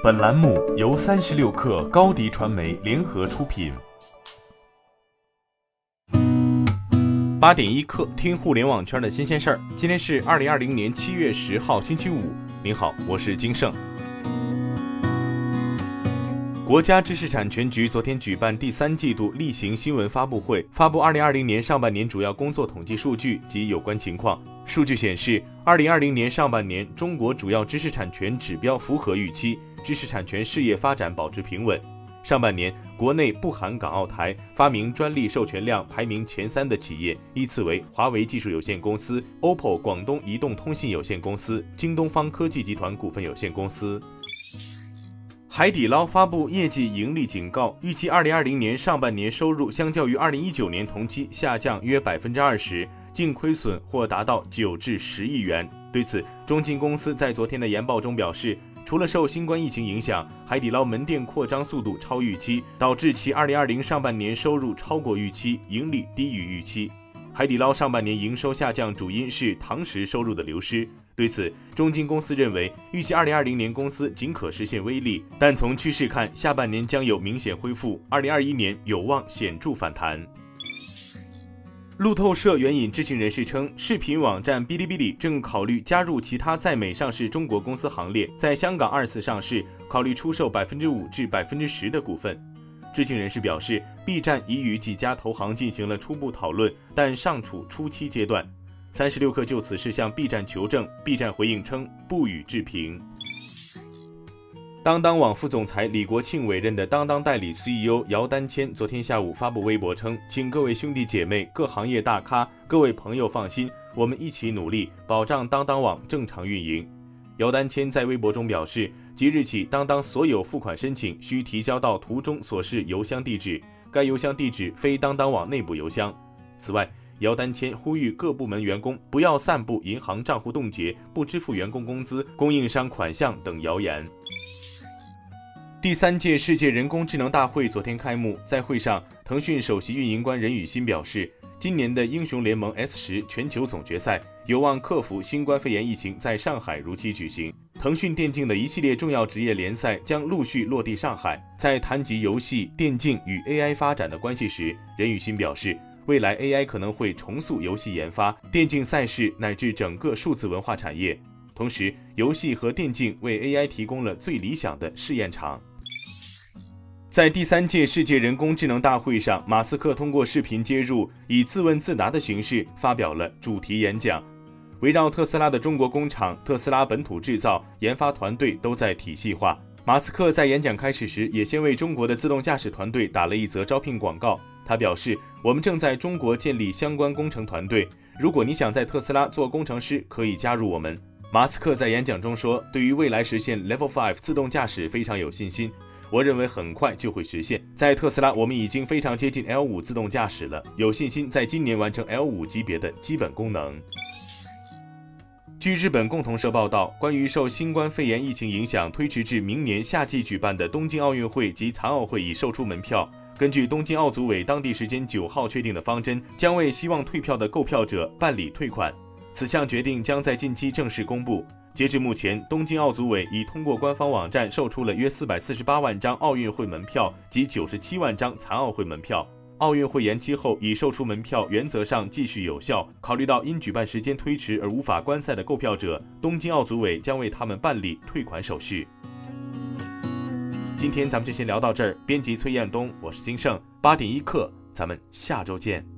本栏目由三十六氪高低传媒联合出品。八点一刻，听互联网圈的新鲜事儿。今天是二零二零年七月十号，星期五。您好，我是金盛。国家知识产权局昨天举办第三季度例行新闻发布会，发布二零二零年上半年主要工作统计数据及有关情况。数据显示，二零二零年上半年，中国主要知识产权指标符合预期，知识产权事业发展保持平稳。上半年，国内不含港澳台发明专利授权量排名前三的企业依次为华为技术有限公司、OPPO 广东移动通信有限公司、京东方科技集团股份有限公司。海底捞发布业绩盈利警告，预计二零二零年上半年收入相较于二零一九年同期下降约百分之二十，净亏损或达到九至十亿元。对此，中金公司在昨天的研报中表示，除了受新冠疫情影响，海底捞门店扩张速度超预期，导致其二零二零上半年收入超过预期，盈利低于预期。海底捞上半年营收下降主因是堂食收入的流失。对此，中金公司认为，预计二零二零年公司仅可实现微利，但从趋势看，下半年将有明显恢复，二零二一年有望显著反弹。路透社援引知情人士称，视频网站哔哩哔哩正考虑加入其他在美上市中国公司行列，在香港二次上市，考虑出售百分之五至百分之十的股份。知情人士表示，B 站已与几家投行进行了初步讨论，但尚处初期阶段。三十六氪就此事向 B 站求证，B 站回应称不予置评。当当网副总裁李国庆委任的当当代理 CEO 姚丹谦昨天下午发布微博称：“请各位兄弟姐妹、各行业大咖、各位朋友放心，我们一起努力，保障当当网正常运营。”姚丹谦在微博中表示，即日起，当当所有付款申请需提交到图中所示邮箱地址，该邮箱地址非当当网内部邮箱。此外，姚丹谦呼吁各部门员工不要散布银行账户冻结、不支付员工工资、供应商款项等谣言。第三届世界人工智能大会昨天开幕，在会上，腾讯首席运营官任宇欣表示，今年的英雄联盟 S 十全球总决赛有望克服新冠肺炎疫情，在上海如期举行。腾讯电竞的一系列重要职业联赛将陆续落地上海。在谈及游戏、电竞与 AI 发展的关系时，任宇欣表示。未来 AI 可能会重塑游戏研发、电竞赛事乃至整个数字文化产业。同时，游戏和电竞为 AI 提供了最理想的试验场。在第三届世界人工智能大会上，马斯克通过视频接入，以自问自答的形式发表了主题演讲。围绕特斯拉的中国工厂、特斯拉本土制造、研发团队都在体系化。马斯克在演讲开始时，也先为中国的自动驾驶团队打了一则招聘广告。他表示：“我们正在中国建立相关工程团队。如果你想在特斯拉做工程师，可以加入我们。”马斯克在演讲中说：“对于未来实现 Level Five 自动驾驶非常有信心。我认为很快就会实现。在特斯拉，我们已经非常接近 L 五自动驾驶了，有信心在今年完成 L 五级别的基本功能。”据日本共同社报道，关于受新冠肺炎疫情影响推迟至明年夏季举办的东京奥运会及残奥会已售出门票。根据东京奥组委当地时间九号确定的方针，将为希望退票的购票者办理退款。此项决定将在近期正式公布。截至目前，东京奥组委已通过官方网站售出了约四百四十八万张奥运会门票及九十七万张残奥会门票。奥运会延期后已售出门票原则上继续有效。考虑到因举办时间推迟而无法观赛的购票者，东京奥组委将为他们办理退款手续。今天咱们就先聊到这儿。编辑崔彦东，我是金盛，八点一刻，咱们下周见。